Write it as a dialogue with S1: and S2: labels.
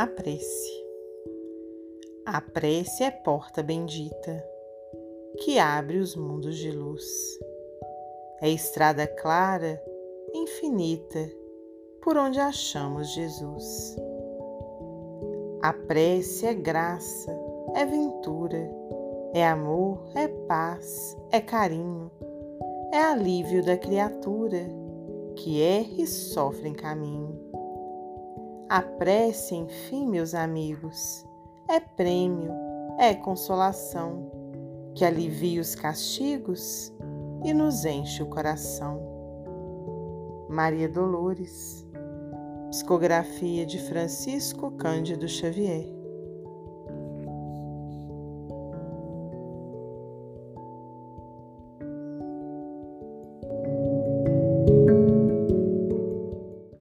S1: A prece. A prece é porta bendita que abre os mundos de luz. É estrada clara, infinita, por onde achamos Jesus. A prece é graça, é ventura, é amor, é paz, é carinho, é alívio da criatura que erra e sofre em caminho. A prece, enfim, meus amigos, é prêmio, é consolação, que alivia os castigos e nos enche o coração. Maria Dolores, psicografia de Francisco Cândido Xavier.